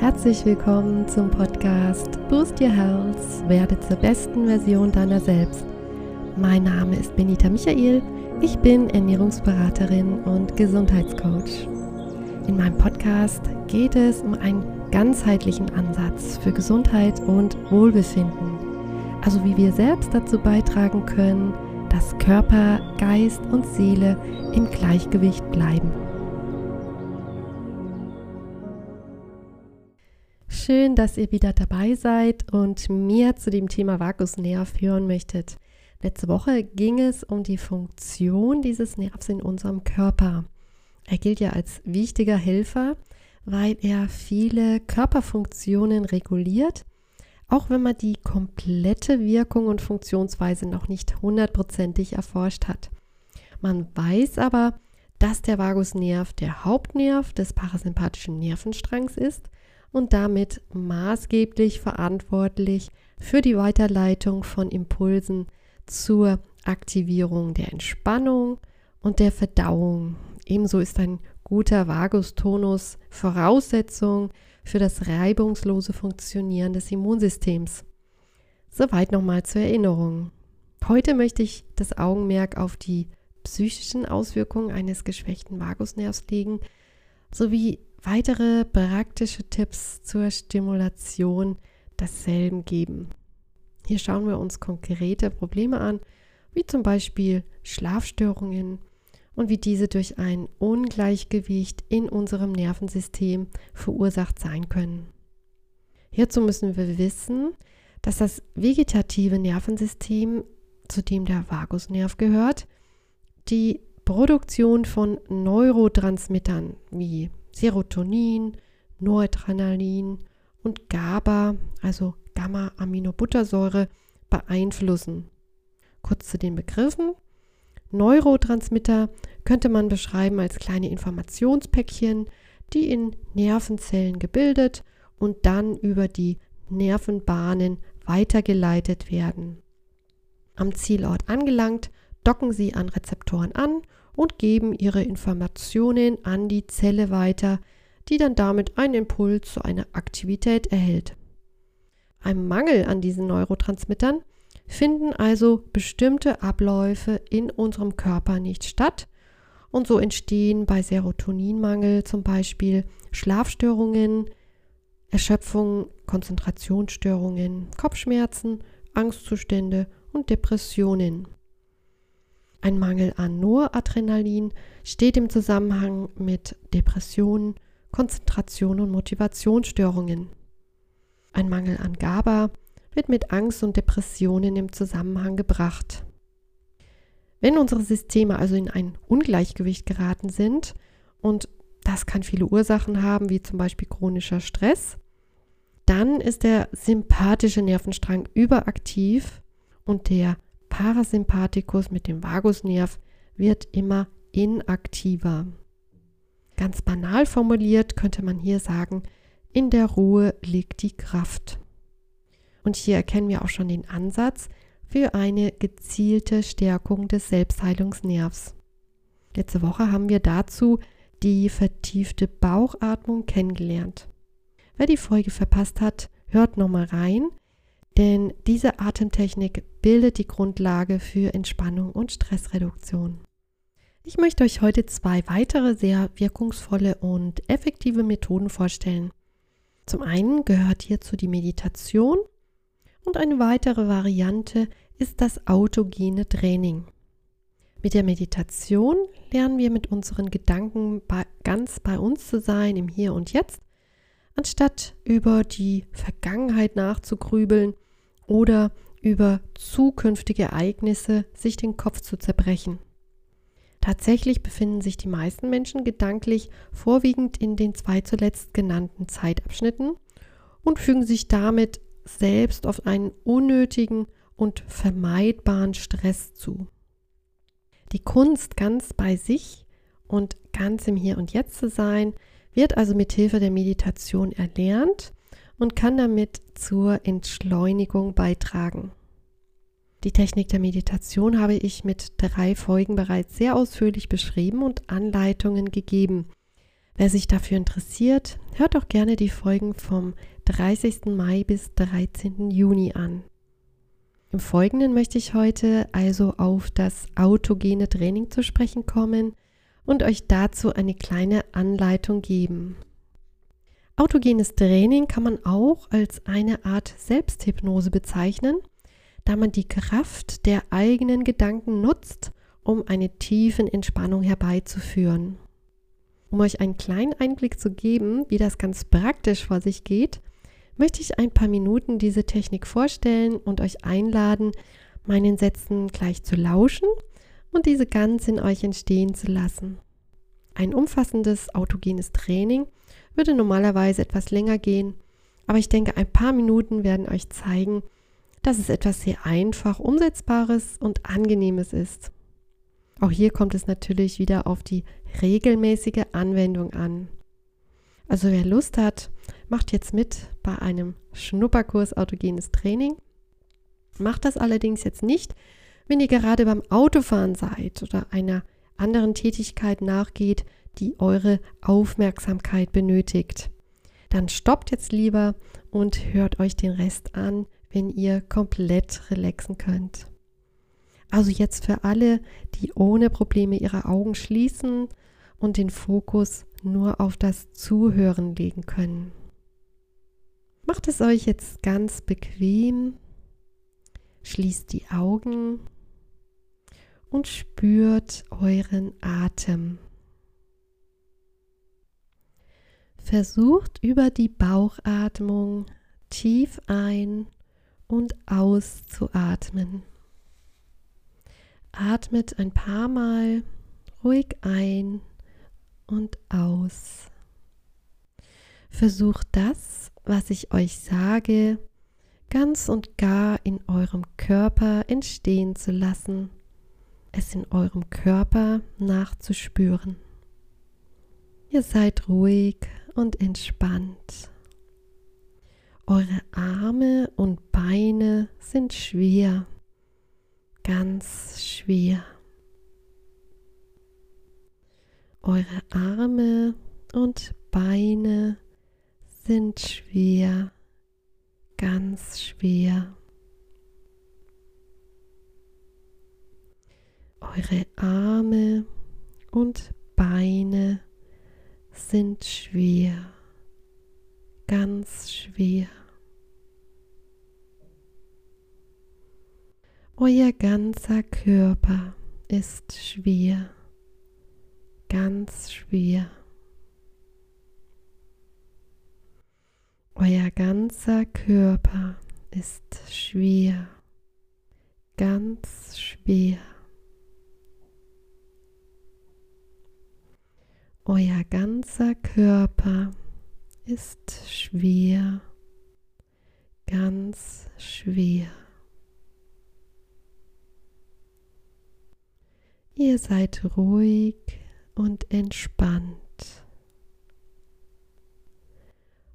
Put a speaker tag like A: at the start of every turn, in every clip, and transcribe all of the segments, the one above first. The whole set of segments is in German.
A: Herzlich willkommen zum Podcast Boost Your Health, werde zur besten Version deiner selbst. Mein Name ist Benita Michael, ich bin Ernährungsberaterin und Gesundheitscoach. In meinem Podcast geht es um einen ganzheitlichen Ansatz für Gesundheit und Wohlbefinden, also wie wir selbst dazu beitragen können, dass Körper, Geist und Seele im Gleichgewicht bleiben. Schön, dass ihr wieder dabei seid und mehr zu dem Thema Vagusnerv hören möchtet. Letzte Woche ging es um die Funktion dieses Nervs in unserem Körper. Er gilt ja als wichtiger Helfer, weil er viele Körperfunktionen reguliert, auch wenn man die komplette Wirkung und Funktionsweise noch nicht hundertprozentig erforscht hat. Man weiß aber, dass der Vagusnerv der Hauptnerv des parasympathischen Nervenstrangs ist und damit maßgeblich verantwortlich für die Weiterleitung von Impulsen zur Aktivierung der Entspannung und der Verdauung. Ebenso ist ein guter Vagustonus Voraussetzung für das reibungslose Funktionieren des Immunsystems. Soweit nochmal zur Erinnerung. Heute möchte ich das Augenmerk auf die psychischen Auswirkungen eines geschwächten Vagusnervs legen, sowie weitere praktische Tipps zur Stimulation desselben geben. Hier schauen wir uns konkrete Probleme an, wie zum Beispiel Schlafstörungen und wie diese durch ein Ungleichgewicht in unserem Nervensystem verursacht sein können. Hierzu müssen wir wissen, dass das vegetative Nervensystem, zu dem der Vagusnerv gehört, die Produktion von Neurotransmittern wie Serotonin, Noradrenalin und GABA, also Gamma-Aminobuttersäure, beeinflussen. Kurz zu den Begriffen. Neurotransmitter könnte man beschreiben als kleine Informationspäckchen, die in Nervenzellen gebildet und dann über die Nervenbahnen weitergeleitet werden. Am Zielort angelangt, docken sie an Rezeptoren an und geben ihre Informationen an die Zelle weiter, die dann damit einen Impuls zu einer Aktivität erhält. Ein Mangel an diesen Neurotransmittern finden also bestimmte Abläufe in unserem Körper nicht statt und so entstehen bei Serotoninmangel zum Beispiel Schlafstörungen, Erschöpfung, Konzentrationsstörungen, Kopfschmerzen, Angstzustände und Depressionen. Ein Mangel an Noradrenalin steht im Zusammenhang mit Depressionen, Konzentration und Motivationsstörungen. Ein Mangel an GABA wird mit Angst und Depressionen im Zusammenhang gebracht. Wenn unsere Systeme also in ein Ungleichgewicht geraten sind, und das kann viele Ursachen haben, wie zum Beispiel chronischer Stress, dann ist der sympathische Nervenstrang überaktiv und der Parasympathikus mit dem Vagusnerv wird immer inaktiver. Ganz banal formuliert könnte man hier sagen, in der Ruhe liegt die Kraft. Und hier erkennen wir auch schon den Ansatz für eine gezielte Stärkung des Selbstheilungsnervs. Letzte Woche haben wir dazu die vertiefte Bauchatmung kennengelernt. Wer die Folge verpasst hat, hört nochmal rein denn diese Atemtechnik bildet die Grundlage für Entspannung und Stressreduktion. Ich möchte euch heute zwei weitere sehr wirkungsvolle und effektive Methoden vorstellen. Zum einen gehört hierzu die Meditation und eine weitere Variante ist das autogene Training. Mit der Meditation lernen wir mit unseren Gedanken bei, ganz bei uns zu sein, im Hier und Jetzt, anstatt über die Vergangenheit nachzugrübeln oder über zukünftige Ereignisse sich den Kopf zu zerbrechen. Tatsächlich befinden sich die meisten Menschen gedanklich vorwiegend in den zwei zuletzt genannten Zeitabschnitten und fügen sich damit selbst auf einen unnötigen und vermeidbaren Stress zu. Die Kunst, ganz bei sich und ganz im Hier und Jetzt zu sein, wird also mit Hilfe der Meditation erlernt und kann damit zur Entschleunigung beitragen. Die Technik der Meditation habe ich mit drei Folgen bereits sehr ausführlich beschrieben und Anleitungen gegeben. Wer sich dafür interessiert, hört auch gerne die Folgen vom 30. Mai bis 13. Juni an. Im Folgenden möchte ich heute also auf das autogene Training zu sprechen kommen und euch dazu eine kleine Anleitung geben. Autogenes Training kann man auch als eine Art Selbsthypnose bezeichnen, da man die Kraft der eigenen Gedanken nutzt, um eine tiefen Entspannung herbeizuführen. Um euch einen kleinen Einblick zu geben, wie das ganz praktisch vor sich geht, möchte ich ein paar Minuten diese Technik vorstellen und euch einladen, meinen Sätzen gleich zu lauschen und diese ganz in euch entstehen zu lassen. Ein umfassendes autogenes Training würde normalerweise etwas länger gehen, aber ich denke, ein paar Minuten werden euch zeigen, dass es etwas sehr einfach umsetzbares und angenehmes ist. Auch hier kommt es natürlich wieder auf die regelmäßige Anwendung an. Also wer Lust hat, macht jetzt mit bei einem Schnupperkurs autogenes Training. Macht das allerdings jetzt nicht, wenn ihr gerade beim Autofahren seid oder einer anderen Tätigkeit nachgeht, die eure Aufmerksamkeit benötigt. Dann stoppt jetzt lieber und hört euch den Rest an, wenn ihr komplett relaxen könnt. Also jetzt für alle, die ohne Probleme ihre Augen schließen und den Fokus nur auf das Zuhören legen können. Macht es euch jetzt ganz bequem, schließt die Augen und spürt euren Atem. Versucht über die Bauchatmung tief ein und auszuatmen. Atmet ein paar Mal ruhig ein und aus. Versucht das, was ich euch sage, ganz und gar in eurem Körper entstehen zu lassen, es in eurem Körper nachzuspüren. Ihr seid ruhig und entspannt. Eure Arme und Beine sind schwer, ganz schwer. Eure Arme und Beine sind schwer, ganz schwer. Eure Arme und Beine sind schwer, ganz schwer. Euer ganzer Körper ist schwer, ganz schwer. Euer ganzer Körper ist schwer, ganz schwer. Euer ganzer Körper ist schwer, ganz schwer. Ihr seid ruhig und entspannt.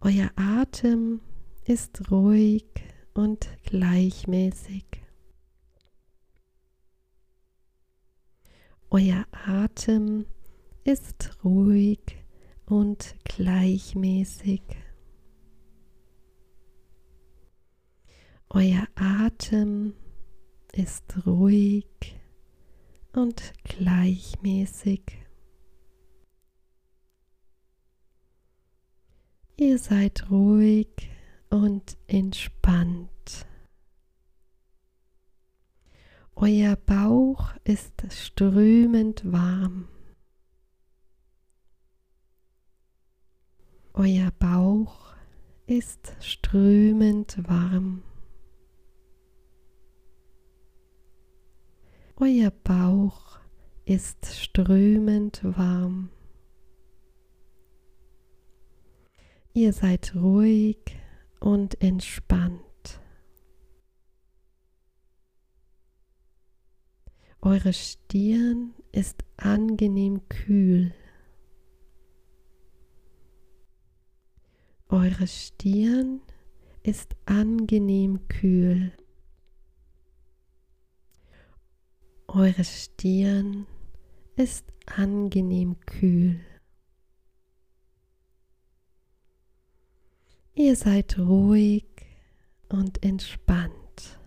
A: Euer Atem ist ruhig und gleichmäßig. Euer Atem ist ruhig und gleichmäßig. Euer Atem ist ruhig und gleichmäßig. Ihr seid ruhig und entspannt. Euer Bauch ist strömend warm. Euer Bauch ist strömend warm. Euer Bauch ist strömend warm. Ihr seid ruhig und entspannt. Eure Stirn ist angenehm kühl. Eure Stirn ist angenehm kühl. Eure Stirn ist angenehm kühl. Ihr seid ruhig und entspannt.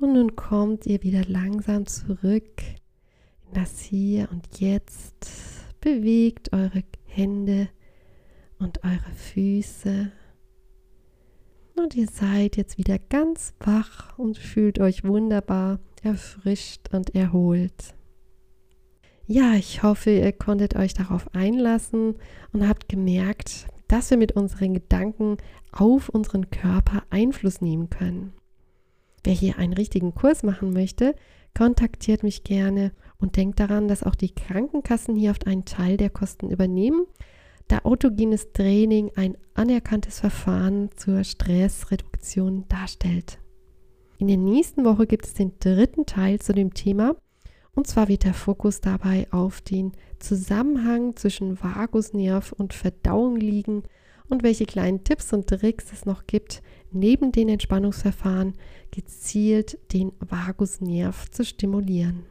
A: Und nun kommt ihr wieder langsam zurück in das Hier und Jetzt. Bewegt eure Hände und eure Füße. Und ihr seid jetzt wieder ganz wach und fühlt euch wunderbar erfrischt und erholt. Ja, ich hoffe, ihr konntet euch darauf einlassen und habt gemerkt, dass wir mit unseren Gedanken auf unseren Körper Einfluss nehmen können. Wer hier einen richtigen Kurs machen möchte, kontaktiert mich gerne und denkt daran, dass auch die Krankenkassen hier oft einen Teil der Kosten übernehmen, da autogenes Training ein anerkanntes Verfahren zur Stressreduktion darstellt. In der nächsten Woche gibt es den dritten Teil zu dem Thema und zwar wird der Fokus dabei auf den Zusammenhang zwischen Vagusnerv und Verdauung liegen und welche kleinen Tipps und Tricks es noch gibt, neben den Entspannungsverfahren gezielt den Vagusnerv zu stimulieren.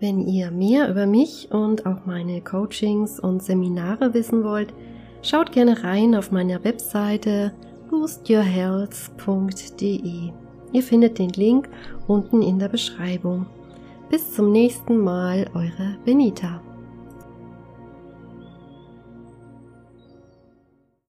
A: Wenn ihr mehr über mich und auch meine Coachings und Seminare wissen wollt, schaut gerne rein auf meiner Webseite boostyourhealth.de. Ihr findet den Link unten in der Beschreibung. Bis zum nächsten Mal, eure Benita.